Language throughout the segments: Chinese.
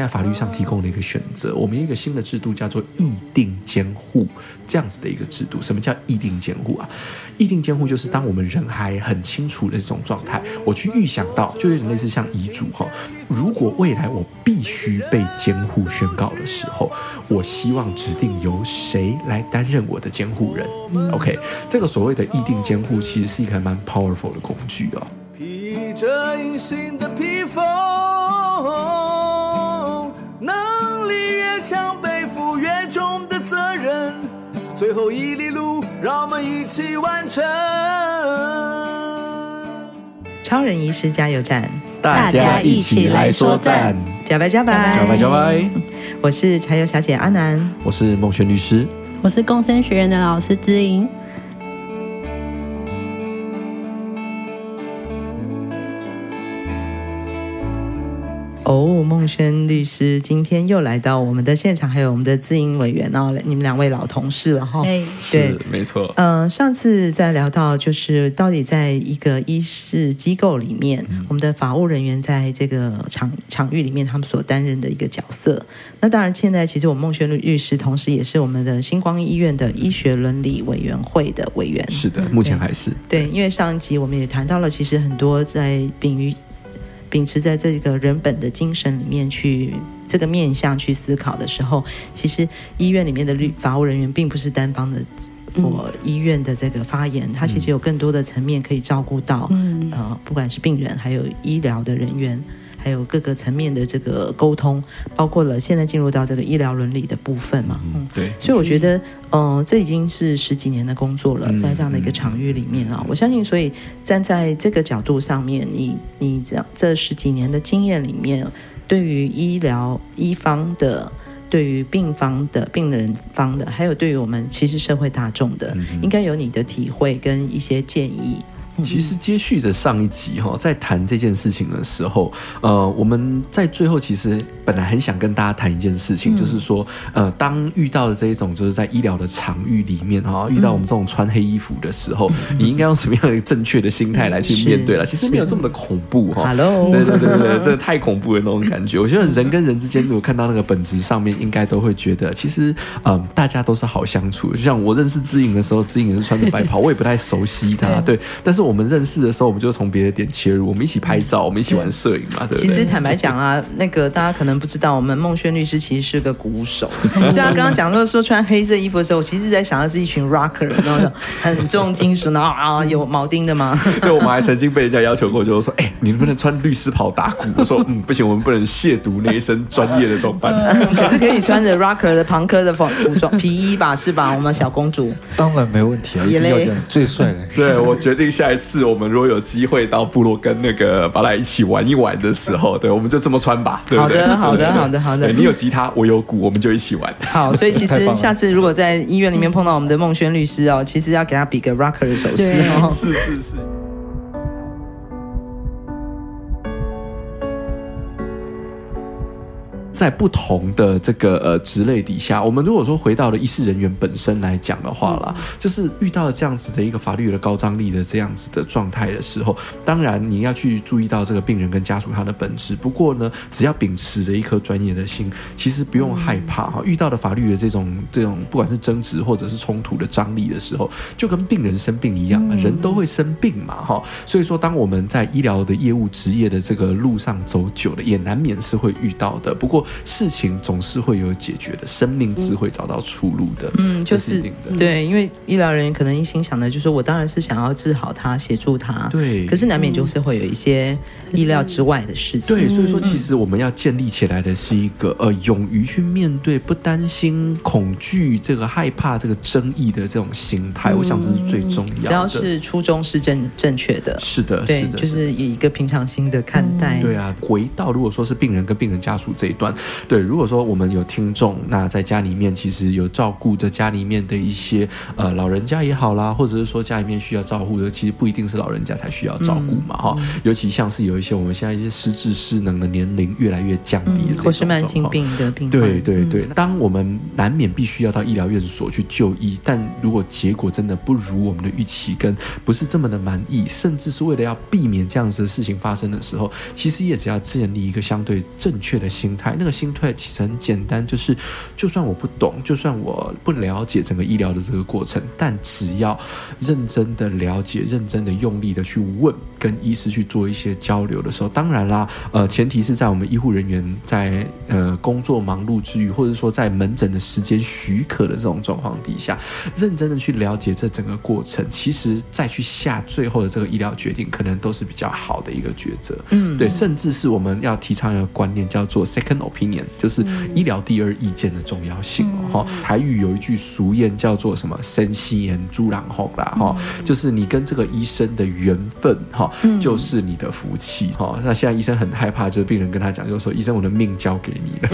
现在法律上提供了一个选择，我们一个新的制度叫做意定监护这样子的一个制度。什么叫意定监护啊？意定监护就是当我们人还很清楚的这种状态，我去预想到，就有点类似像遗嘱哈。如果未来我必须被监护宣告的时候，我希望指定由谁来担任我的监护人。OK，这个所谓的意定监护其实是一个蛮 powerful 的工具哦。披着隐形的披风，能力越强，背负越重的责任。最后一里路，让我们一起完成。超人医师加油站，大家一起来说赞，加白加白，加白加白。我是柴油小姐阿南，我是孟轩律师，我是共生学院的老师知莹。哦，孟轩律师今天又来到我们的现场，还有我们的自营委员哦，你们两位老同事了哈。哎，对，没错。嗯、呃，上次在聊到就是到底在一个医事机构里面，嗯、我们的法务人员在这个场场域里面，他们所担任的一个角色。那当然，现在其实我们孟轩律师同时也是我们的星光医院的医学伦理委员会的委员。是的，目前还是对，对，因为上一集我们也谈到了，其实很多在病于。秉持在这个人本的精神里面去这个面向去思考的时候，其实医院里面的律法务人员并不是单方的，我医院的这个发言，他其实有更多的层面可以照顾到，呃，不管是病人还有医疗的人员。还有各个层面的这个沟通，包括了现在进入到这个医疗伦理的部分嘛，嗯，对，所以我觉得，嗯、呃，这已经是十几年的工作了，在这样的一个场域里面啊，我相信，所以站在这个角度上面，你你这样这十几年的经验里面，对于医疗医方的，对于病方的病人方的，还有对于我们其实社会大众的，应该有你的体会跟一些建议。其实接续着上一集哈，在谈这件事情的时候，呃，我们在最后其实本来很想跟大家谈一件事情，就是说，呃，当遇到的这一种就是在医疗的场域里面哈，遇到我们这种穿黑衣服的时候，你应该用什么样的正确的心态来去 面对了？其实没有这么的恐怖哈。Hello，对对对对，真的太恐怖的那种感觉。我觉得人跟人之间，如果看到那个本质上面，应该都会觉得，其实嗯，大家都是好相处。就像我认识知影的时候，知影也是穿着白袍，我也不太熟悉他，对，但是我。我们认识的时候，我们就从别的点切入，我们一起拍照，我们一起玩摄影嘛，对不对？其实坦白讲啊，那个大家可能不知道，我们孟轩律师其实是个鼓手。所以他刚刚讲到说穿黑色衣服的时候，我其实在想的是一群 rocker，然后很重金属，然后啊有铆钉的吗？对，我们还曾经被人家要求过，就是说，哎、欸，你能不能穿律师袍打鼓？我说，嗯，不行，我们不能亵渎那一身专业的装扮。可是可以穿着 rocker 的庞克的服服装皮衣吧，是吧？我们小公主当然没问题啊，一定要这样最帅的。对，我决定下一次我们如果有。机会到部落跟那个巴莱一起玩一玩的时候，对，我们就这么穿吧。对不对？好的，好的，好的，好的。你有吉他，我有鼓，我们就一起玩。好，所以其实下次如果在医院里面碰到我们的孟轩律师哦，其实要给他比个 rocker 的手势哦。是 是是。在不同的这个呃职类底下，我们如果说回到了医师人员本身来讲的话啦，就是遇到了这样子的一个法律的高张力的这样子的状态的时候，当然你要去注意到这个病人跟家属他的本质。不过呢，只要秉持着一颗专业的心，其实不用害怕哈。遇到的法律的这种这种不管是争执或者是冲突的张力的时候，就跟病人生病一样，人都会生病嘛哈。所以说，当我们在医疗的业务职业的这个路上走久了，也难免是会遇到的。不过，事情总是会有解决的，生命自会找到出路的。嗯，就是，是一定的。对，因为医疗人员可能一心想的就是，我当然是想要治好他，协助他。对，可是难免就是会有一些意料之外的事情。对，所以说其实我们要建立起来的是一个呃，勇于去面对，不担心、恐惧、这个害怕、这个争议的这种心态。我想这是最重要的。只要是初衷是正正确的，是的，对，是的，就是以一个平常心的看待。对啊，回到如果说是病人跟病人家属这一段。对，如果说我们有听众，那在家里面其实有照顾着家里面的一些呃老人家也好啦，或者是说家里面需要照顾的，其实不一定是老人家才需要照顾嘛，哈、嗯。尤其像是有一些我们现在一些失智失能的年龄越来越降低的这种状况，或是慢性病的病。对对对，嗯、当我们难免必须要到医疗院所去就医，但如果结果真的不如我们的预期，跟不是这么的满意，甚至是为了要避免这样子的事情发生的时候，其实也只要建立一个相对正确的心态，那个。个心退其实很简单，就是就算我不懂，就算我不了解整个医疗的这个过程，但只要认真的了解，认真的用力的去问，跟医师去做一些交流的时候，当然啦，呃，前提是在我们医护人员在呃工作忙碌之余，或者说在门诊的时间许可的这种状况底下，认真的去了解这整个过程，其实再去下最后的这个医疗决定，可能都是比较好的一个抉择。嗯，对，甚至是我们要提倡一个观念，叫做 second opinion，就是医疗第二意见的重要性哦。嗯、台语有一句俗谚叫做什么“生西言猪狼后”啦，哈，就是你跟这个医生的缘分，哈，就是你的福气，哈。那现在医生很害怕，就是病人跟他讲，就是说医生，我的命交给你了。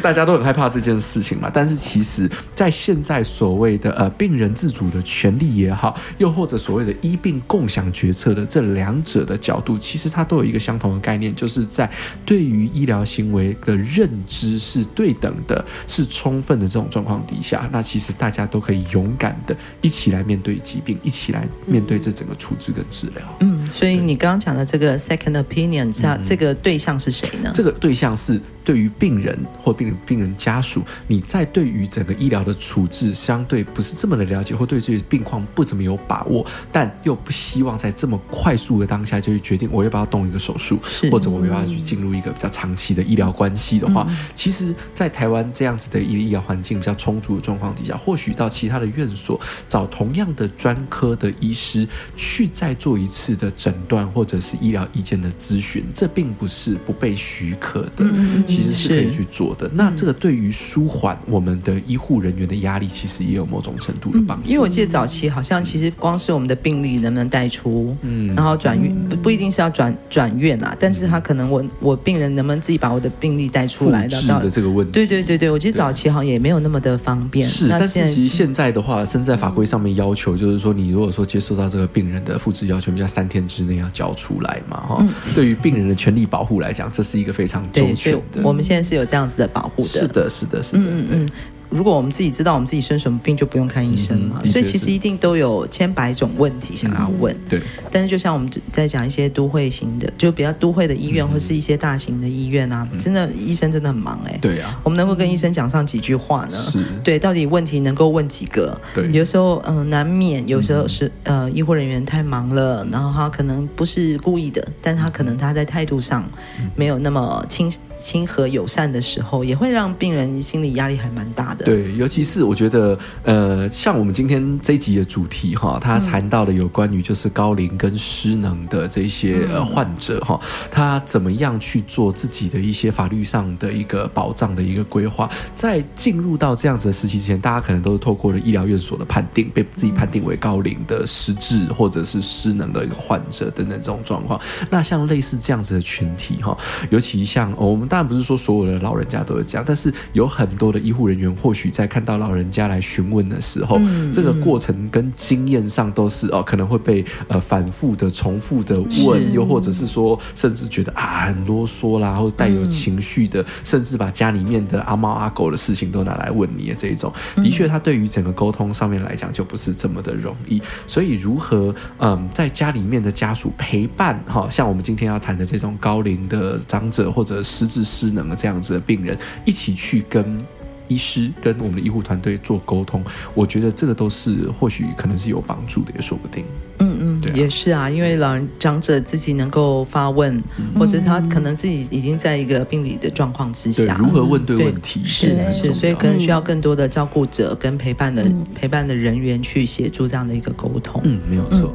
大家都很害怕这件事情嘛。但是其实，在现在所谓的呃病人自主的权利也好，又或者所谓的医病共享决策的这两者的角度，其实它都有一个相同的概念，就是在对于医疗行为的认知是对等的，是充分的这种状况底下，那其实大家都可以勇敢的一起来面对疾病，一起来面对这整个处置跟治疗。嗯，所以你刚刚讲的这个 second opinion，它这个对象是谁呢？这个对象是。对于病人或病人病人家属，你在对于整个医疗的处置相对不是这么的了解，或对这些病况不怎么有把握，但又不希望在这么快速的当下就去决定我要不要动一个手术，或者我要不要去进入一个比较长期的医疗关系的话，嗯、其实，在台湾这样子的医医疗环境比较充足的状况底下，或许到其他的院所找同样的专科的医师去再做一次的诊断或者是医疗意见的咨询，这并不是不被许可的。嗯其实是可以去做的。那这个对于舒缓我们的医护人员的压力，其实也有某种程度的帮助。因为我记得早期好像其实光是我们的病例能不能带出，嗯，然后转院不不一定是要转转院啊，但是他可能我我病人能不能自己把我的病例带出来的的这个问题。对对对对，我记得早期好像也没有那么的方便。是，但是其实现在的话，甚至在法规上面要求，就是说你如果说接受到这个病人的复制要求，你在三天之内要交出来嘛，哈。对于病人的权利保护来讲，这是一个非常周全的。我们现在是有这样子的保护的，是的，是的，是的，嗯嗯。如果我们自己知道我们自己生什么病，就不用看医生嘛。嗯、所以其实一定都有千百种问题想要问。嗯、对。但是就像我们在讲一些都会型的，就比较都会的医院，嗯、或是一些大型的医院啊，嗯、真的医生真的很忙哎、欸。对啊。我们能够跟医生讲上几句话呢？是。对，到底问题能够问几个？对。有时候嗯、呃，难免有时候是呃，医护人员太忙了，然后他可能不是故意的，但他可能他在态度上没有那么清。亲和友善的时候，也会让病人心理压力还蛮大的。对，尤其是我觉得，呃，像我们今天这一集的主题哈，他谈到了有关于就是高龄跟失能的这些呃患者哈，他怎么样去做自己的一些法律上的一个保障的一个规划。在进入到这样子的时期之前，大家可能都是透过了医疗院所的判定，被自己判定为高龄的失智或者是失能的一个患者等等这种状况。那像类似这样子的群体哈，尤其像我们。当然不是说所有的老人家都是这样，但是有很多的医护人员，或许在看到老人家来询问的时候，嗯、这个过程跟经验上都是哦，可能会被呃反复的、重复的问，又或者是说，甚至觉得啊很啰嗦啦，或带有情绪的，嗯、甚至把家里面的阿猫阿狗的事情都拿来问你的这一种，的确，他对于整个沟通上面来讲就不是这么的容易。所以，如何嗯在家里面的家属陪伴哈，像我们今天要谈的这种高龄的长者或者失智。失能的这样子的病人，一起去跟医师、跟我们的医护团队做沟通，我觉得这个都是或许可能是有帮助的，也说不定。嗯嗯，对啊、也是啊，因为老人长者自己能够发问，嗯、或者是他可能自己已经在一个病理的状况之下，如何问对问题、嗯、是是，所以可能需要更多的照顾者跟陪伴的、嗯、陪伴的人员去协助这样的一个沟通。嗯，没有错。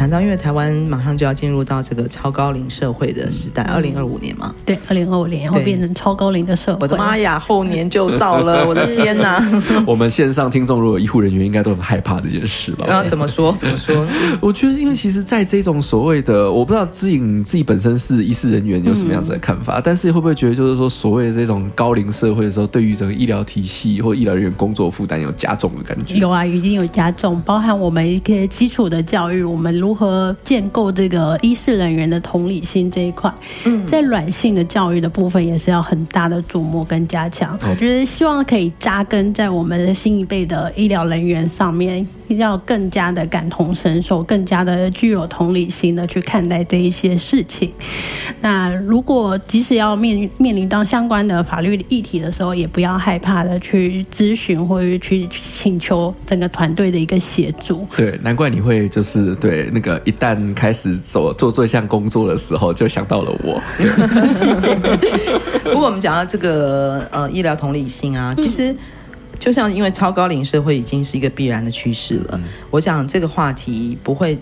谈到，因为台湾马上就要进入到这个超高龄社会的时代，二零二五年嘛，对，二零二五年会变成超高龄的社会。我的妈呀，后年就到了，我的天哪！我们线上听众如果医护人员应该都很害怕这件事吧？那怎么说？怎么说？我觉得，因为其实，在这种所谓的，我不知道姿莹自己本身是医事人员有什么样子的看法，嗯、但是会不会觉得，就是说，所谓的这种高龄社会的时候，对于整个医疗体系或医疗人员工作负担有加重的感觉？有啊，一定有加重，包含我们一些基础的教育，我们如何建。构这个医事人员的同理心这一块，嗯，在软性的教育的部分也是要很大的琢磨跟加强。我觉得希望可以扎根在我们的新一辈的医疗人员上面。要更加的感同身受，更加的具有同理心的去看待这一些事情。那如果即使要面面临到相关的法律议题的时候，也不要害怕的去咨询或者去请求整个团队的一个协助。对，难怪你会就是对那个一旦开始做做这项工作的时候，就想到了我。谢谢。不过我们讲到这个呃医疗同理心啊，其实。就像因为超高龄社会已经是一个必然的趋势了，嗯、我想这个话题不会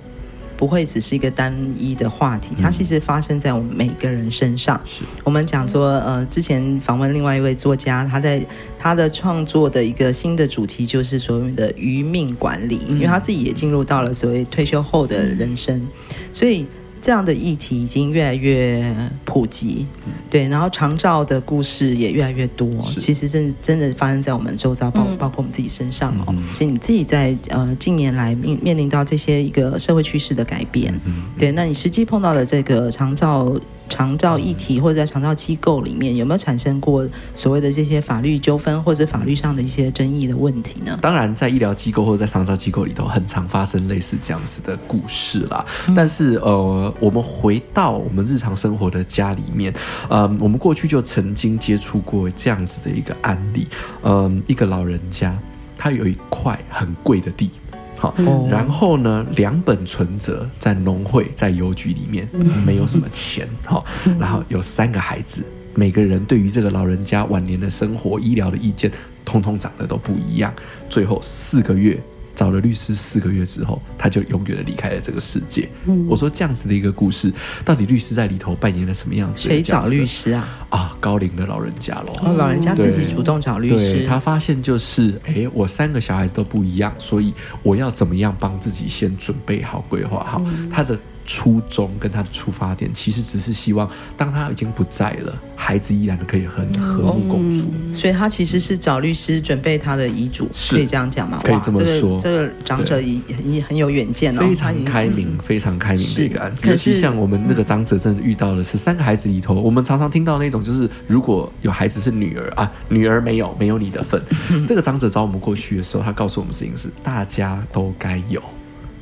不会只是一个单一的话题，它其实发生在我们每个人身上。是我们讲说，呃，之前访问另外一位作家，他在他的创作的一个新的主题就是所谓的余命管理，因为他自己也进入到了所谓退休后的人生，所以。这样的议题已经越来越普及，对，然后长照的故事也越来越多。其实真真的发生在我们周遭，包包括我们自己身上哦。所以你自己在呃近年来面面临到这些一个社会趋势的改变，对，那你实际碰到了这个长照。长照议题或者在长照机构里面有没有产生过所谓的这些法律纠纷或者法律上的一些争议的问题呢？当然，在医疗机构或者在长照机构里头，很常发生类似这样子的故事啦。但是，呃，我们回到我们日常生活的家里面，呃，我们过去就曾经接触过这样子的一个案例。嗯、一个老人家，他有一块很贵的地。好，然后呢，两本存折在农会、在邮局里面没有什么钱。好，然后有三个孩子，每个人对于这个老人家晚年的生活、医疗的意见，通通长得都不一样。最后四个月。找了律师四个月之后，他就永远的离开了这个世界。嗯，我说这样子的一个故事，到底律师在里头扮演了什么样子？谁找律师啊？啊，高龄的老人家喽。哦，老人家自己主动找律师。他发现就是，哎，我三个小孩子都不一样，所以我要怎么样帮自己先准备好、规划好他的。初衷跟他的出发点，其实只是希望，当他已经不在了，孩子依然可以很和睦共处。嗯。所以，他其实是找律师准备他的遗嘱，可以这样讲吗？可以这么说。这个、这个长者也也很有远见哦，非常开明，嗯、非常开明的一个案子。尤其像我们那个长者，真的遇到的是三个孩子里头，我们常常听到那种，就是如果有孩子是女儿啊，女儿没有，没有你的份。嗯、这个长者找我们过去的时候，他告诉我们事情是，大家都该有。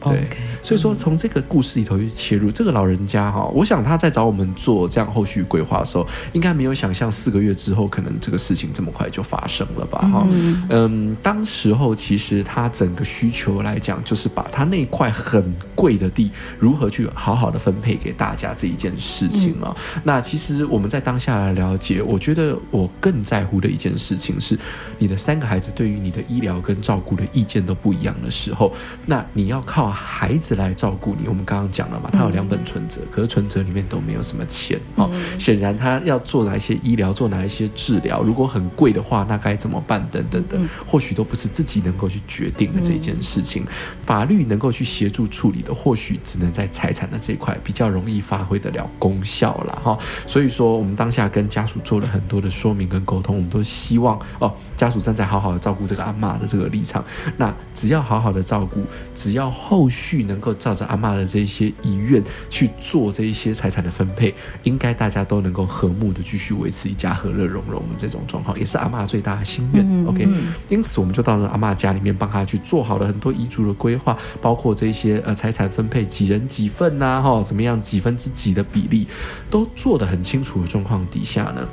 对，Okay, 所以说从这个故事里头去切入，这个老人家哈，我想他在找我们做这样后续规划的时候，应该没有想象四个月之后可能这个事情这么快就发生了吧？哈，嗯，嗯，当时候其实他整个需求来讲，就是把他那块很贵的地如何去好好的分配给大家这一件事情啊。嗯，那其实我们在当下来了解，我觉得我更在乎的一件事情是，你的三个孩子对于你的医疗跟照顾的意见都不一样的时候，那你要靠。孩子来照顾你，我们刚刚讲了嘛，他有两本存折，可是存折里面都没有什么钱哦。显然他要做哪一些医疗，做哪一些治疗，如果很贵的话，那该怎么办？等等等，或许都不是自己能够去决定的这件事情。法律能够去协助处理的，或许只能在财产的这一块比较容易发挥得了功效了哈。所以说，我们当下跟家属做了很多的说明跟沟通，我们都希望哦，家属站在好好的照顾这个阿妈的这个立场，那只要好好的照顾，只要后。后续能够照着阿妈的这些遗愿去做这一些财产的分配，应该大家都能够和睦的继续维持一家和乐融融的这种状况，也是阿妈最大的心愿。嗯、OK，因此我们就到了阿妈家里面，帮她去做好了很多遗嘱的规划，包括这些呃财产分配几人几份呐、啊，哈，怎么样几分之几的比例，都做得很清楚的状况底下呢。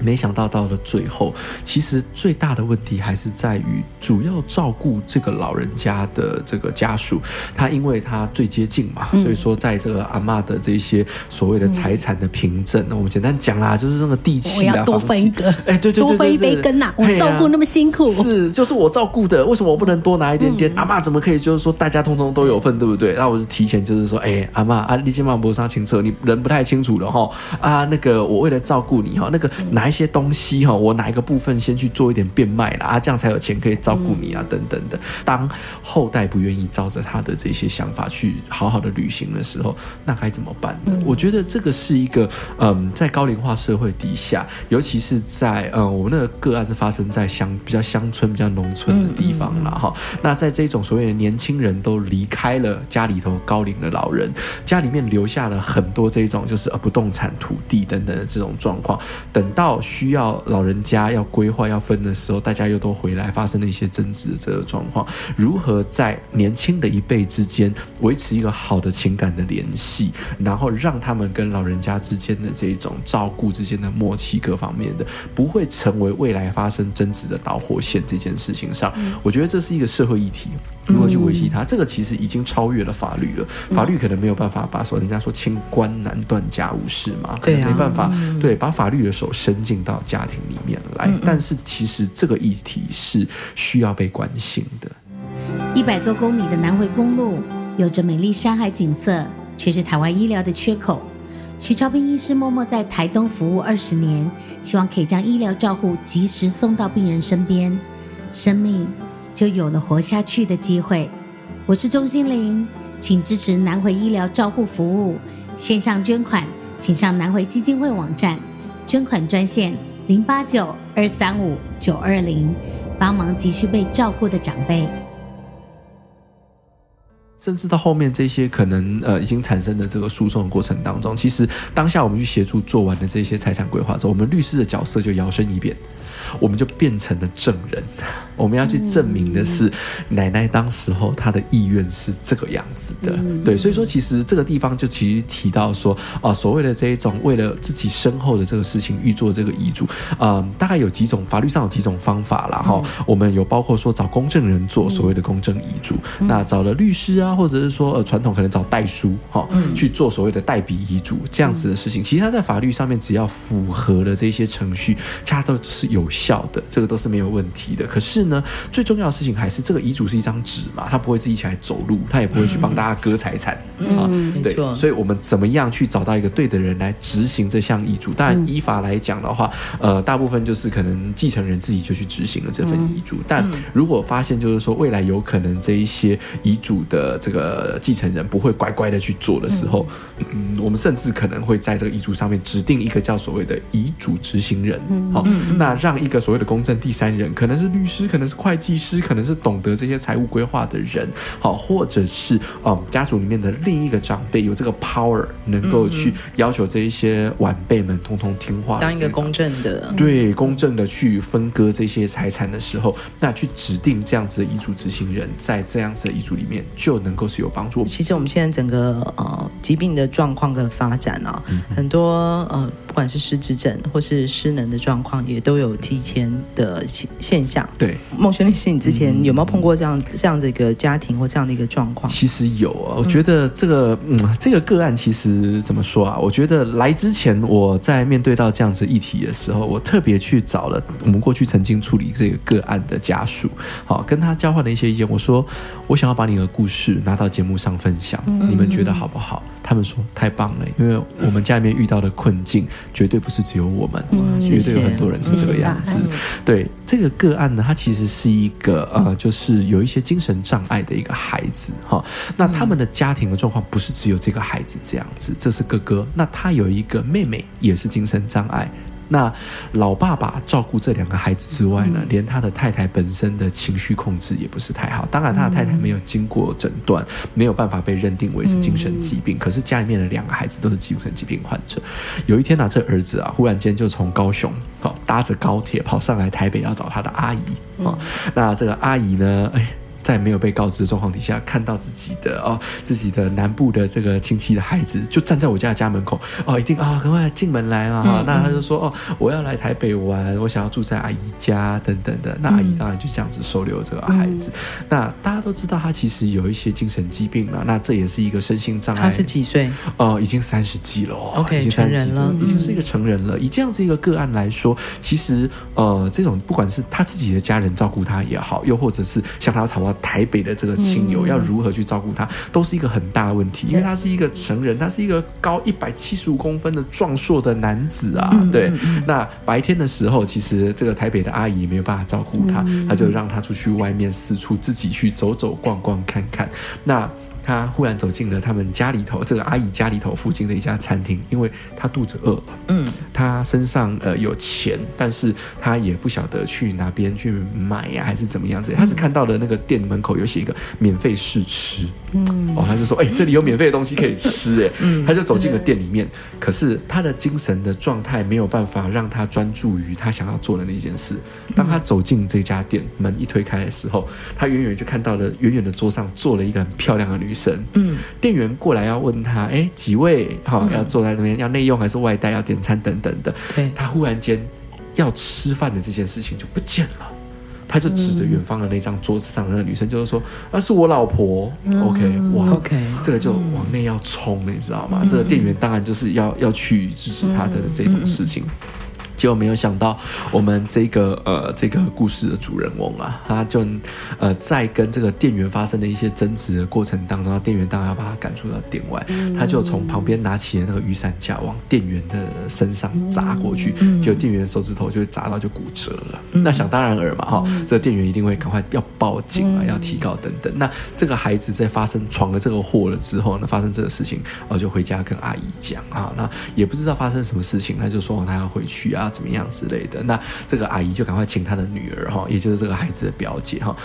没想到到了最后，其实最大的问题还是在于主要照顾这个老人家的这个家属，他因为他最接近嘛，嗯、所以说在这个阿嬷的这些所谓的财产的凭证，那、嗯、我们简单讲啦，就是那个地契啊，多分一个，哎，对对对，多分一杯羹呐、啊，我照顾那么辛苦，是就是我照顾的，为什么我不能多拿一点点？嗯、阿妈怎么可以就是说大家通通都有份，对不对？那我就提前就是说，哎，阿妈啊，你今晚不上清澈，你人不太清楚了哈，啊，那个我为了照顾你哈，那个拿一些东西哈，我哪一个部分先去做一点变卖啦啊，这样才有钱可以照顾你啊，等等的。当后代不愿意照着他的这些想法去好好的旅行的时候，那该怎么办呢？我觉得这个是一个嗯，在高龄化社会底下，尤其是在嗯，我们那个个案是发生在乡比较乡村、比较农村的地方了哈。那在这种所谓的年轻人都离开了家里头高龄的老人，家里面留下了很多这种就是呃不动产、土地等等的这种状况，等到。需要老人家要规划要分的时候，大家又都回来，发生了一些争执的这个状况，如何在年轻的一辈之间维持一个好的情感的联系，然后让他们跟老人家之间的这种照顾之间的默契各方面的，不会成为未来发生争执的导火线这件事情上，我觉得这是一个社会议题。如何去维系它？这个其实已经超越了法律了。法律可能没有办法把说，人家说清官难断家务事嘛，可能没办法对把法律的手伸进到家庭里面来。但是其实这个议题是需要被关心的。一百多公里的南回公路有着美丽山海景色，却是台湾医疗的缺口。徐超斌医师默默在台东服务二十年，希望可以将医疗照护及时送到病人身边，生命。就有了活下去的机会。我是钟欣凌，请支持南回医疗照护服务，线上捐款，请上南回基金会网站，捐款专线零八九二三五九二零，帮忙急需被照顾的长辈。甚至到后面这些可能呃已经产生的这个诉讼的过程当中，其实当下我们去协助做完的这些财产规划之后，我们律师的角色就摇身一变，我们就变成了证人。我们要去证明的是，奶奶当时候她的意愿是这个样子的，对，所以说其实这个地方就其实提到说啊，所谓的这一种为了自己身后的这个事情预做这个遗嘱，嗯，大概有几种法律上有几种方法啦。哈。我们有包括说找公证人做所谓的公证遗嘱，那找了律师啊，或者是说呃传统可能找代书哈去做所谓的代笔遗嘱这样子的事情，其实它在法律上面只要符合了这些程序，它都是有效的，这个都是没有问题的。可是呢，最重要的事情还是这个遗嘱是一张纸嘛，他不会自己起来走路，他也不会去帮大家割财产、嗯、啊。嗯、对，所以我们怎么样去找到一个对的人来执行这项遗嘱？当然，依法来讲的话，呃，大部分就是可能继承人自己就去执行了这份遗嘱。但如果发现就是说未来有可能这一些遗嘱的这个继承人不会乖乖的去做的时候，嗯，我们甚至可能会在这个遗嘱上面指定一个叫所谓的遗嘱执行人。好，那让一个所谓的公证第三人，可能是律师，可能是会计师可能是懂得这些财务规划的人，好，或者是嗯家族里面的另一个长辈有这个 power，能够去要求这一些晚辈们通通听话，当一个公正的，对，公正的去分割这些财产的时候，那去指定这样子的遗嘱执行人，在这样子的遗嘱里面就能够是有帮助。其实我们现在整个呃疾病的状况跟发展啊，嗯、很多呃不管是失智症或是失能的状况，也都有提前的现现象。对，孟轩律师，你之前有没有碰过这样这样的一个家庭或这样的一个状况？其实有啊，我觉得这个嗯，这个个案其实怎么说啊？我觉得来之前我在面对到这样子议题的时候，我特别去找了我们过去曾经处理这个个案的家属，好，跟他交换了一些意见。我说，我想要把你的故事拿到节目上分享，你们觉得好不好？他们说太棒了，因为我们家里面遇到的困境绝对不是只有我们，绝对有很多人是这个样子。对这个个案呢，他其实是一个呃，就是有一些精神障碍的一个孩子哈。那他们的家庭的状况不是只有这个孩子这样子，这是哥哥，那他有一个妹妹也是精神障碍。那老爸爸照顾这两个孩子之外呢，连他的太太本身的情绪控制也不是太好。当然，他的太太没有经过诊断，没有办法被认定为是精神疾病。可是家里面的两个孩子都是精神疾病患者。有一天呢、啊，这儿子啊，忽然间就从高雄好搭着高铁跑上来台北要找他的阿姨啊。那这个阿姨呢，哎。在没有被告知的状况底下，看到自己的哦，自己的南部的这个亲戚的孩子，就站在我家的家门口哦，一定啊，赶快进门来啊！嗯、那他就说哦，我要来台北玩，我想要住在阿姨家等等的。那阿姨当然就这样子收留这个孩子。嗯、那大家都知道他其实有一些精神疾病了，那这也是一个身心障碍。他是几岁？哦，已经三十几了，OK，已经三十几成人了，已经是一个成人了。嗯、以这样子一个个案来说，其实呃，这种不管是他自己的家人照顾他也好，又或者是向他跑到台北的这个。亲友要如何去照顾他，都是一个很大的问题，因为他是一个成人，他是一个高一百七十五公分的壮硕的男子啊。对，那白天的时候，其实这个台北的阿姨没有办法照顾他，他就让他出去外面四处自己去走走逛逛看看。那他忽然走进了他们家里头这个阿姨家里头附近的一家餐厅，因为他肚子饿了。嗯，他身上呃有钱，但是他也不晓得去哪边去买呀、啊，还是怎么样子。他只看到了那个店门口有写一个免费试吃。嗯，哦，他就说，哎、欸，这里有免费的东西可以吃，哎，嗯，他就走进了店里面。可是他的精神的状态没有办法让他专注于他想要做的那件事。当他走进这家店，门一推开的时候，他远远就看到了远远的桌上坐了一个很漂亮的女生。嗯，店员过来要问他，哎，几位？哈、哦，要坐在那边，要内用还是外带？要点餐等等的。对，他忽然间要吃饭的这件事情就不见了。他就指着远方的那张桌子上的那个女生，就是说：“那是我老婆。嗯” OK，哇，OK，这个就往内要冲了，你知道吗？嗯、这个店员当然就是要要去支持他的这种事情。结果没有想到，我们这个呃这个故事的主人翁啊，他就呃在跟这个店员发生的一些争执的过程当中，店员当然要把他赶出到店外，他就从旁边拿起了那个雨伞架往店员的身上砸过去，结果店员手指头就砸到就骨折了。那想当然尔嘛哈，这个店员一定会赶快要报警啊，要提告等等。那这个孩子在发生闯了这个祸了之后呢，发生这个事情，然后就回家跟阿姨讲啊，那也不知道发生什么事情，他就说他要回去啊。怎么样之类的？那这个阿姨就赶快请她的女儿哈，也就是这个孩子的表姐哈，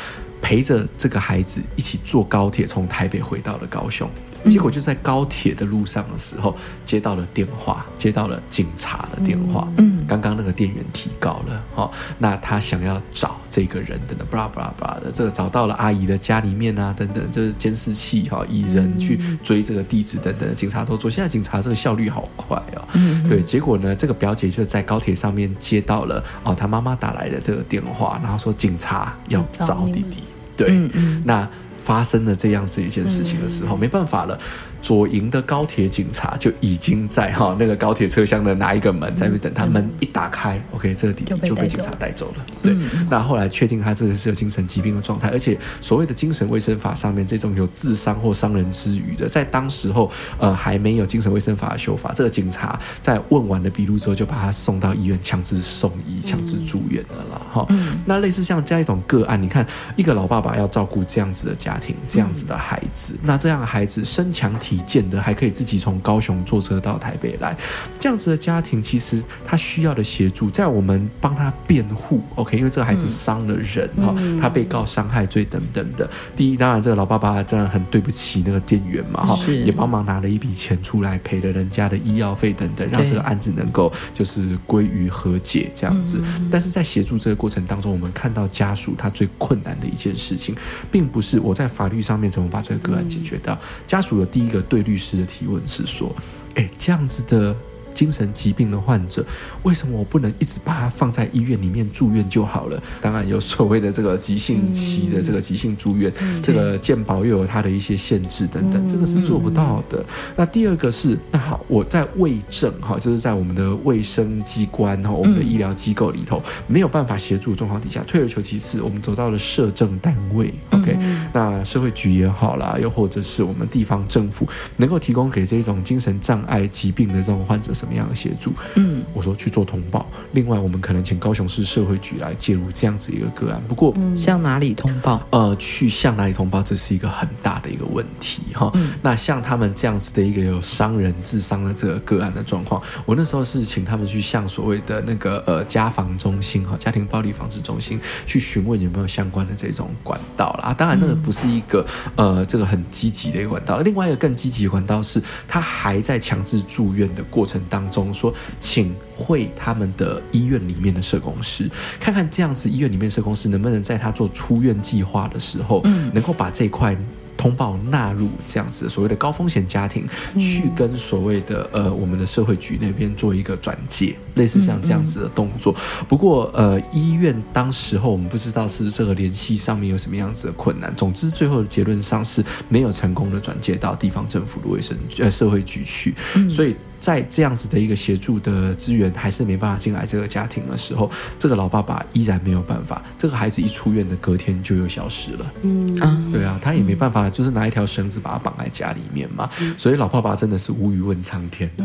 陪着这个孩子一起坐高铁从台北回到了高雄。结果就在高铁的路上的时候，接到了电话，接到了警察的电话。嗯，刚刚那个店员提告了，哈，那他想要找这个人，等等，巴拉巴拉巴拉的，这个找到了阿姨的家里面啊，等等，就是监视器哈，以人去追这个地址等等，警察都做。现在警察这个效率好快哦，嗯，对。结果呢，这个表姐就在高铁上面接到了哦，她妈妈打来的这个电话，然后说警察要找弟弟。对，嗯嗯，那。发生了这样子一件事情的时候，没办法了。左营的高铁警察就已经在哈那个高铁车厢的哪一个门在那边等他，门一打开，OK，这个弟弟就被警察带走了。对，那后来确定他这个是有精神疾病的状态，而且所谓的精神卫生法上面这种有自伤或伤人之余的，在当时候呃还没有精神卫生法的修法，这个警察在问完了笔录之后，就把他送到医院强制送医、强制住院的了哈。那类似像这样一种个案，你看一个老爸爸要照顾这样子的家庭、这样子的孩子，那这样的孩子身强体。健的还可以自己从高雄坐车到台北来，这样子的家庭其实他需要的协助，在我们帮他辩护，OK，因为这个孩子伤了人哈，嗯、他被告伤害罪等等的。第一，当然这个老爸爸真的很对不起那个店员嘛哈，也帮忙拿了一笔钱出来赔了人家的医药费等等，让这个案子能够就是归于和解这样子。对但是在协助这个过程当中，我们看到家属他最困难的一件事情，并不是我在在法律上面怎么把这个个案解决掉，家属的第一个。对律师的提问是说：“哎，这样子的。”精神疾病的患者，为什么我不能一直把他放在医院里面住院就好了？当然有所谓的这个急性期的这个急性住院，嗯、这个健保又有它的一些限制等等，这个是做不到的。嗯、那第二个是，那好，我在卫政哈，就是在我们的卫生机关哈，我们的医疗机构里头没有办法协助的状况底下，退而求其次，我们走到了社政单位，OK，那社会局也好啦，又或者是我们地方政府能够提供给这种精神障碍疾病的这种患者。怎么样的协助？嗯，我说去做通报。另外，我们可能请高雄市社会局来介入这样子一个个案。不过，向哪里通报？呃，去向哪里通报，这是一个很大的一个问题哈。嗯、那像他们这样子的一个有伤人自伤的这个个案的状况，我那时候是请他们去向所谓的那个呃家防中心哈，家庭暴力防治中心去询问有没有相关的这种管道啦。当然，那个不是一个呃这个很积极的一个管道。另外一个更积极的管道是，他还在强制住院的过程当中说，请会他们的医院里面的社工师，看看这样子医院里面社工师能不能在他做出院计划的时候，嗯，能够把这块。通报纳入这样子的所谓的高风险家庭，去跟所谓的呃我们的社会局那边做一个转介，类似像这样子的动作。不过呃医院当时候我们不知道是这个联系上面有什么样子的困难。总之最后的结论上是没有成功的转介到地方政府的卫生呃社会局去，所以。在这样子的一个协助的资源还是没办法进来这个家庭的时候，这个老爸爸依然没有办法。这个孩子一出院的隔天就又消失了。嗯啊，对啊，他也没办法，就是拿一条绳子把他绑在家里面嘛。所以老爸爸真的是无语问苍天的。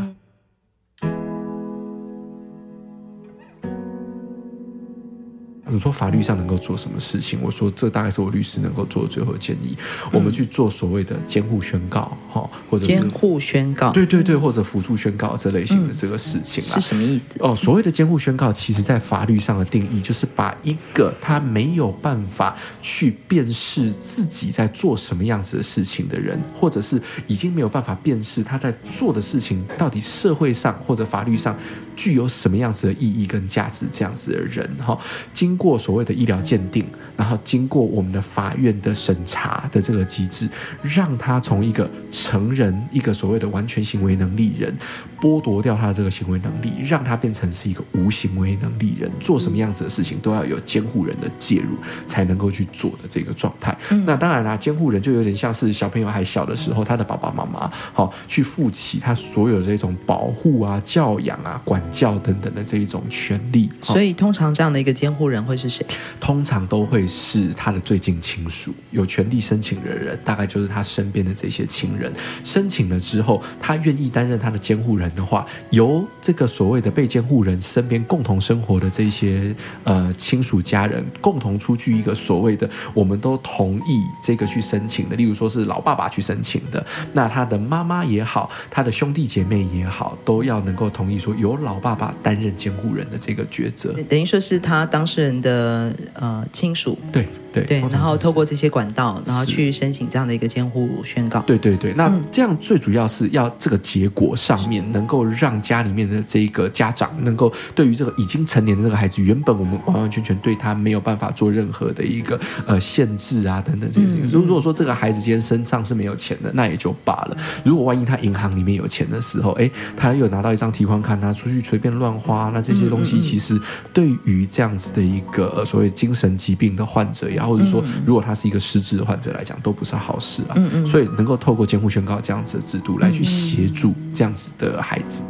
你说法律上能够做什么事情？我说这大概是我律师能够做的最后建议。我们去做所谓的监护宣告，哈，或者是监护宣告，对对对，或者辅助宣告这类型的这个事情是什么意思？哦，所谓的监护宣告，其实在法律上的定义就是把一个他没有办法去辨识自己在做什么样子的事情的人，或者是已经没有办法辨识他在做的事情到底社会上或者法律上具有什么样子的意义跟价值，这样子的人，哈，经过所谓的医疗鉴定，然后经过我们的法院的审查的这个机制，让他从一个成人，一个所谓的完全行为能力人，剥夺掉他的这个行为能力，让他变成是一个无行为能力人，做什么样子的事情都要有监护人的介入才能够去做的这个状态。嗯、那当然啦，监护人就有点像是小朋友还小的时候，他的爸爸妈妈好去负起他所有的这种保护啊、教养啊、管教等等的这一种权利。所以，通常这样的一个监护人会是谁？通常都会是他的最近亲属，有权利申请的人，大概就是他身边的这些亲人。申请了之后，他愿意担任他的监护人的话，由这个所谓的被监护人身边共同生活的这些呃亲属家人共同出具一个所谓的我们都同意这个去申请的，例如说是老爸爸去申请的，那他的妈妈也好，他的兄弟姐妹也好，都要能够同意说由老爸爸担任监护人的这个抉择，等于说是他当事人的呃亲属，对。对对，然后透过这些管道，然后去申请这样的一个监护宣告。对对对，那这样最主要是要这个结果上面能够让家里面的这个家长能够对于这个已经成年的这个孩子，原本我们完完全全对他没有办法做任何的一个呃限制啊等等这些事情。如果说这个孩子今天身上是没有钱的，那也就罢了。如果万一他银行里面有钱的时候，哎，他又拿到一张提款卡，他出去随便乱花，那这些东西其实对于这样子的一个所谓精神疾病的患者呀。或者说，如果他是一个失智的患者来讲，都不是好事啊。嗯嗯。所以能够透过监护宣告这样子的制度来去协助这样子的孩子。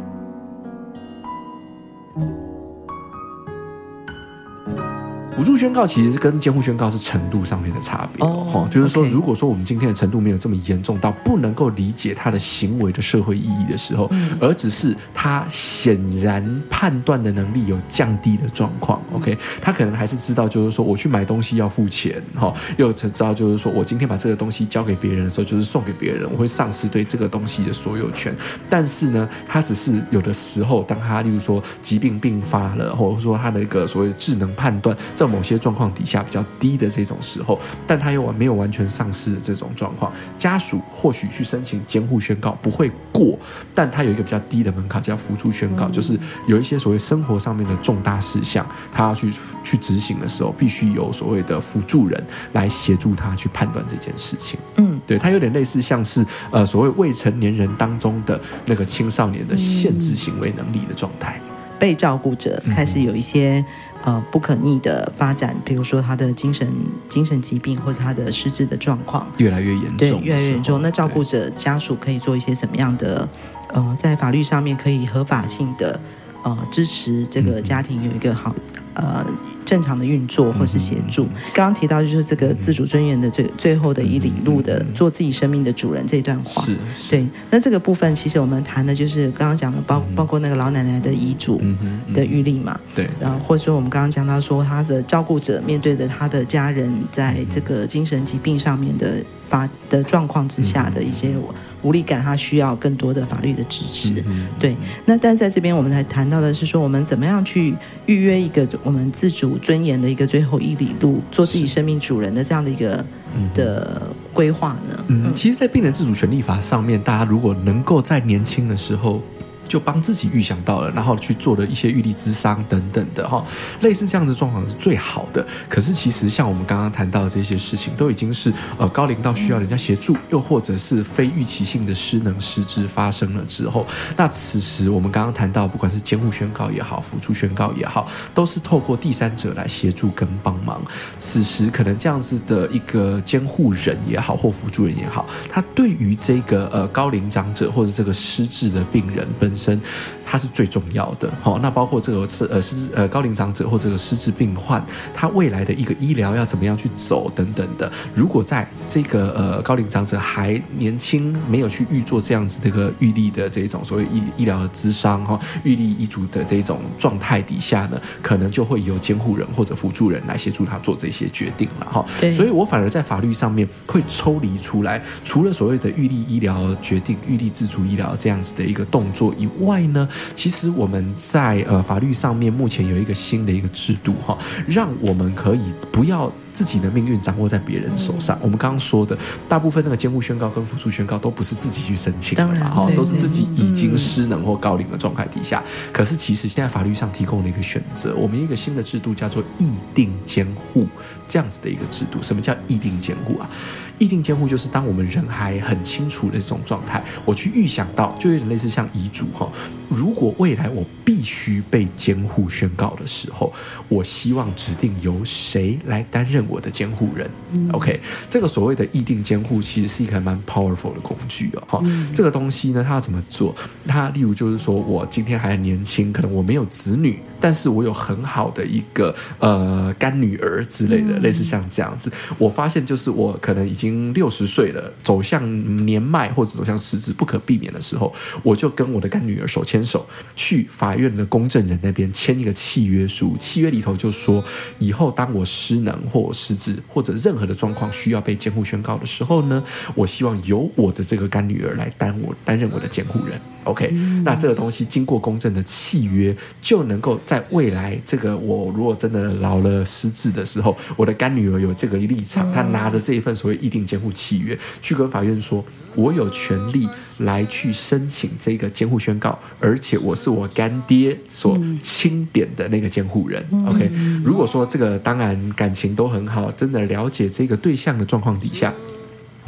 辅助宣告其实跟监护宣告是程度上面的差别哦，就是说，如果说我们今天的程度没有这么严重到不能够理解他的行为的社会意义的时候，而只是他显然判断的能力有降低的状况，OK，他可能还是知道，就是说我去买东西要付钱，哈，又知道就是说我今天把这个东西交给别人的时候，就是送给别人，我会丧失对这个东西的所有权。但是呢，他只是有的时候，当他例如说疾病病发了，或者说他的一个所谓的智能判断这。某些状况底下比较低的这种时候，但他又没有完全丧失的这种状况，家属或许去申请监护宣告不会过，但他有一个比较低的门槛叫辅助宣告，就是有一些所谓生活上面的重大事项，他要去去执行的时候，必须有所谓的辅助人来协助他去判断这件事情。嗯，对，他有点类似像是呃所谓未成年人当中的那个青少年的限制行为能力的状态，被照顾者开始有一些。呃，不可逆的发展，比如说他的精神精神疾病或者他的失智的状况越来越严重，对，越来越严重。那照顾者家属可以做一些什么样的呃，在法律上面可以合法性的呃支持这个家庭有一个好呃。正常的运作或是协助。刚刚提到就是这个自主尊严的最最后的一里路的做自己生命的主人这一段话。是，对。那这个部分其实我们谈的就是刚刚讲的包包括那个老奶奶的遗嘱的预立嘛。对。然后或者说我们刚刚讲到说他的照顾者面对的他的家人在这个精神疾病上面的发的状况之下的一些。无力感，他需要更多的法律的支持。对，那但在这边，我们才谈到的是说，我们怎么样去预约一个我们自主尊严的一个最后一里路，做自己生命主人的这样的一个的规划呢？嗯，其实，在病人自主权利法上面，大家如果能够在年轻的时候。就帮自己预想到了，然后去做了一些预立之商等等的哈，类似这样的状况是最好的。可是其实像我们刚刚谈到的这些事情，都已经是呃高龄到需要人家协助，又或者是非预期性的失能失智发生了之后，那此时我们刚刚谈到，不管是监护宣告也好，辅助宣告也好，都是透过第三者来协助跟帮忙。此时可能这样子的一个监护人也好，或辅助人也好，他对于这个呃高龄长者或者这个失智的病人本身，它是最重要的。好，那包括这个是呃失呃高龄长者或这个失智病患，他未来的一个医疗要怎么样去走等等的。如果在这个呃高龄长者还年轻，没有去预做这样子这个预立的这种所谓医医疗的咨商哈，预立医嘱的这种状态底下呢，可能就会由监护人或者辅助人来协助他做这些决定了哈。所以我反而在法律上面会抽离出来，除了所谓的预立医疗决定、预立自主医疗这样子的一个动作以外呢，其实我们在呃法律上面目前有一个新的一个制度哈，让我们可以不要。自己的命运掌握在别人手上。我们刚刚说的，大部分那个监护宣告跟辅助宣告都不是自己去申请的嘛，哈，都是自己已经失能或高龄的状态底下。可是其实现在法律上提供了一个选择，我们一个新的制度叫做议定监护这样子的一个制度。什么叫议定监护啊？意定监护就是当我们人还很清楚的这种状态，我去预想到，就有点类似像遗嘱哈。如果未来我必须被监护宣告的时候，我希望指定由谁来担任我的监护人。嗯、OK，这个所谓的意定监护其实是一个蛮 powerful 的工具哦。哈、嗯，这个东西呢，它要怎么做？它例如就是说我今天还很年轻，可能我没有子女，但是我有很好的一个呃干女儿之类的，嗯、类似像这样子。我发现就是我可能已经。六十岁了，走向年迈或者走向失智不可避免的时候，我就跟我的干女儿手牵手去法院的公证人那边签一个契约书。契约里头就说，以后当我失能或我失智或者任何的状况需要被监护宣告的时候呢，我希望由我的这个干女儿来担我担任我的监护人。OK，那这个东西经过公证的契约，就能够在未来这个我如果真的老了失智的时候，我的干女儿有这个立场，她拿着这一份所谓议定监护契约去跟法院说，我有权利来去申请这个监护宣告，而且我是我干爹所钦点的那个监护人。OK，如果说这个当然感情都很好，真的了解这个对象的状况底下。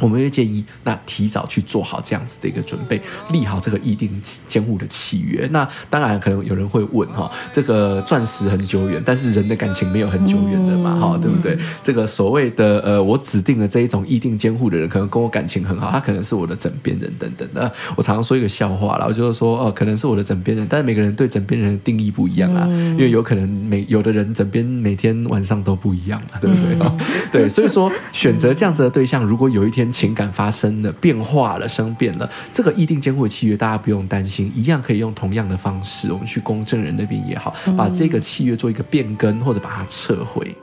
我们会建议，那提早去做好这样子的一个准备，立好这个意定监护的契约。那当然，可能有人会问哈，这个钻石很久远，但是人的感情没有很久远的嘛，哈，对不对？这个所谓的呃，我指定的这一种意定监护的人，可能跟我感情很好，他可能是我的枕边人等等的。我常常说一个笑话啦，我就是说哦，可能是我的枕边人，但是每个人对枕边人的定义不一样啊，因为有可能每有的人枕边每天晚上都不一样嘛，对不对？对，所以说选择这样子的对象，如果有一天。情感发生了变化了，生变了，这个意定监护契约大家不用担心，一样可以用同样的方式，我们去公证人那边也好，把这个契约做一个变更，或者把它撤回。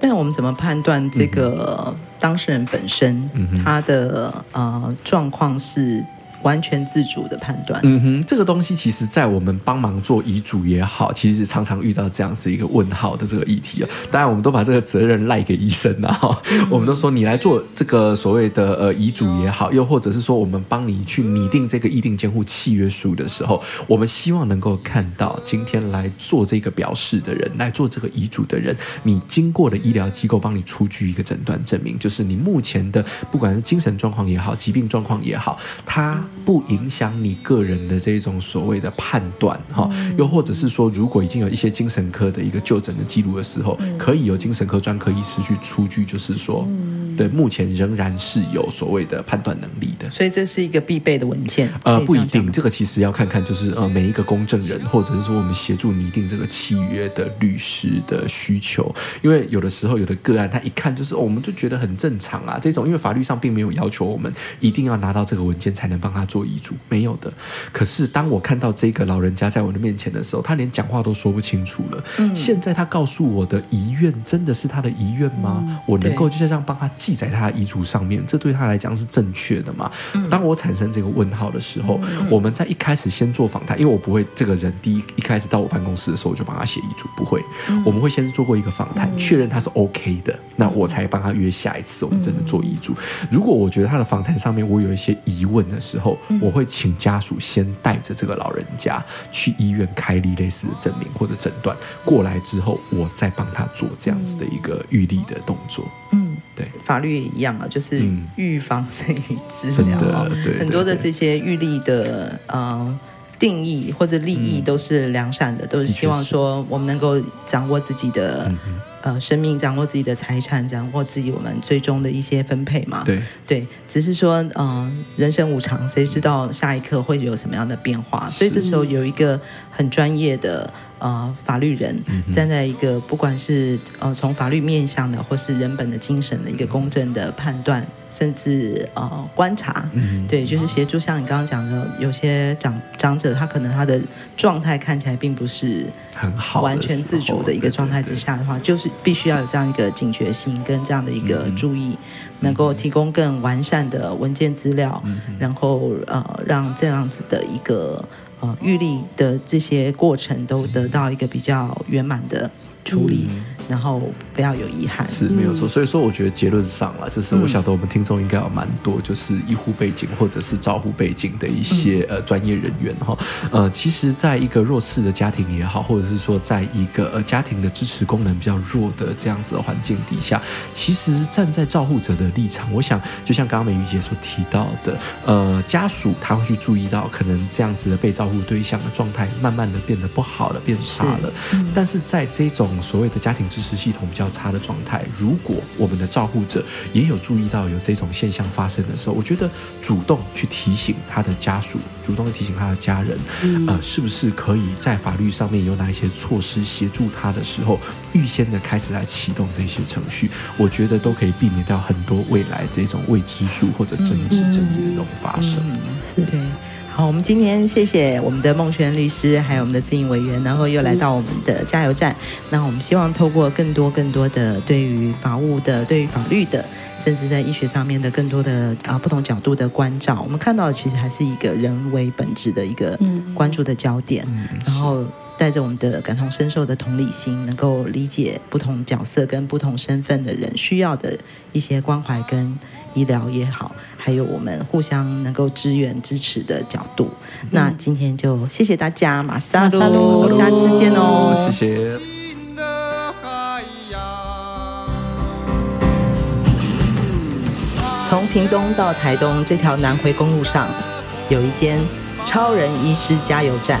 但我们怎么判断这个当事人本身他的呃状况是？完全自主的判断。嗯哼，这个东西其实，在我们帮忙做遗嘱也好，其实常常遇到这样子一个问号的这个议题啊。当然，我们都把这个责任赖给医生了哈。我们都说你来做这个所谓的呃遗嘱也好，又或者是说我们帮你去拟定这个意定监护契约书的时候，我们希望能够看到今天来做这个表示的人，来做这个遗嘱的人，你经过的医疗机构帮你出具一个诊断证明，就是你目前的不管是精神状况也好，疾病状况也好，他。不影响你个人的这种所谓的判断哈，又或者是说，如果已经有一些精神科的一个就诊的记录的时候，可以由精神科专科医师去出具，就是说，对，目前仍然是有所谓的判断能力的。所以这是一个必备的文件。呃，不一定，这个其实要看看，就是呃，每一个公证人，或者是说我们协助拟定这个契约的律师的需求，因为有的时候有的个案，他一看就是，哦，我们就觉得很正常啊，这种，因为法律上并没有要求我们一定要拿到这个文件才能帮他。做遗嘱没有的，可是当我看到这个老人家在我的面前的时候，他连讲话都说不清楚了。嗯，现在他告诉我的遗愿真的是他的遗愿吗？嗯，我能够就这样帮他记在他的遗嘱上面，这对他来讲是正确的吗？嗯，当我产生这个问号的时候，嗯，我们在一开始先做访谈，因为我不会这个人第一一开始到我办公室的时候我就帮他写遗嘱，不会，嗯，我们会先做过一个访谈，确认他是 OK 的，那我才帮他约下一次我们真的做遗嘱。如果我觉得他的访谈上面我有一些疑问的时候，我会请家属先带着这个老人家去医院开立类似的证明或者诊断过来之后，我再帮他做这样子的一个预立的动作。嗯，对，法律也一样啊，就是预防胜于治疗。对，很多的这些预立的呃定义或者利益都是良善的，都是希望说我们能够掌握自己的。呃生命，掌握自己的财产，掌握自己我们最终的一些分配嘛。对对，只是说，嗯、呃，人生无常，谁知道下一刻会有什么样的变化？所以这时候有一个很专业的。呃，法律人站在一个不管是呃从法律面向的，或是人本的精神的一个公正的判断，甚至呃观察，嗯，对，就是协助像你刚刚讲的，有些长长者他可能他的状态看起来并不是很好，完全自主的一个状态之下的话，就是必须要有这样一个警觉性跟这样的一个注意，能够提供更完善的文件资料，然后呃让这样子的一个。呃，预立的这些过程都得到一个比较圆满的处理。嗯然后不要有遗憾，是没有错。所以说，我觉得结论上了，就是我晓得我们听众应该有蛮多，就是医护背景或者是照护背景的一些呃专业人员哈。呃，其实，在一个弱势的家庭也好，或者是说，在一个呃家庭的支持功能比较弱的这样子的环境底下，其实站在照护者的立场，我想就像刚刚美玉姐所提到的，呃，家属他会去注意到可能这样子的被照护对象的状态慢慢的变得不好了，变差了。但是在这种所谓的家庭支持系统比较差的状态，如果我们的照护者也有注意到有这种现象发生的时候，我觉得主动去提醒他的家属，主动提醒他的家人，嗯、呃，是不是可以在法律上面有哪一些措施协助他的时候，预先的开始来启动这些程序，我觉得都可以避免掉很多未来这种未知数或者争执争议的这种发生。嗯嗯、是对。好，我们今天谢谢我们的孟璇律师，还有我们的自营委员，然后又来到我们的加油站。那我们希望透过更多更多的对于法务的、对于法律的，甚至在医学上面的更多的啊不同角度的关照，我们看到的其实还是一个人为本质的一个关注的焦点。然后带着我们的感同身受的同理心，能够理解不同角色跟不同身份的人需要的一些关怀跟医疗也好。还有我们互相能够支援支持的角度，嗯、那今天就谢谢大家，马萨路，马萨路，下次见哦，谢谢。从屏东到台东这条南回公路上，有一间超人医师加油站，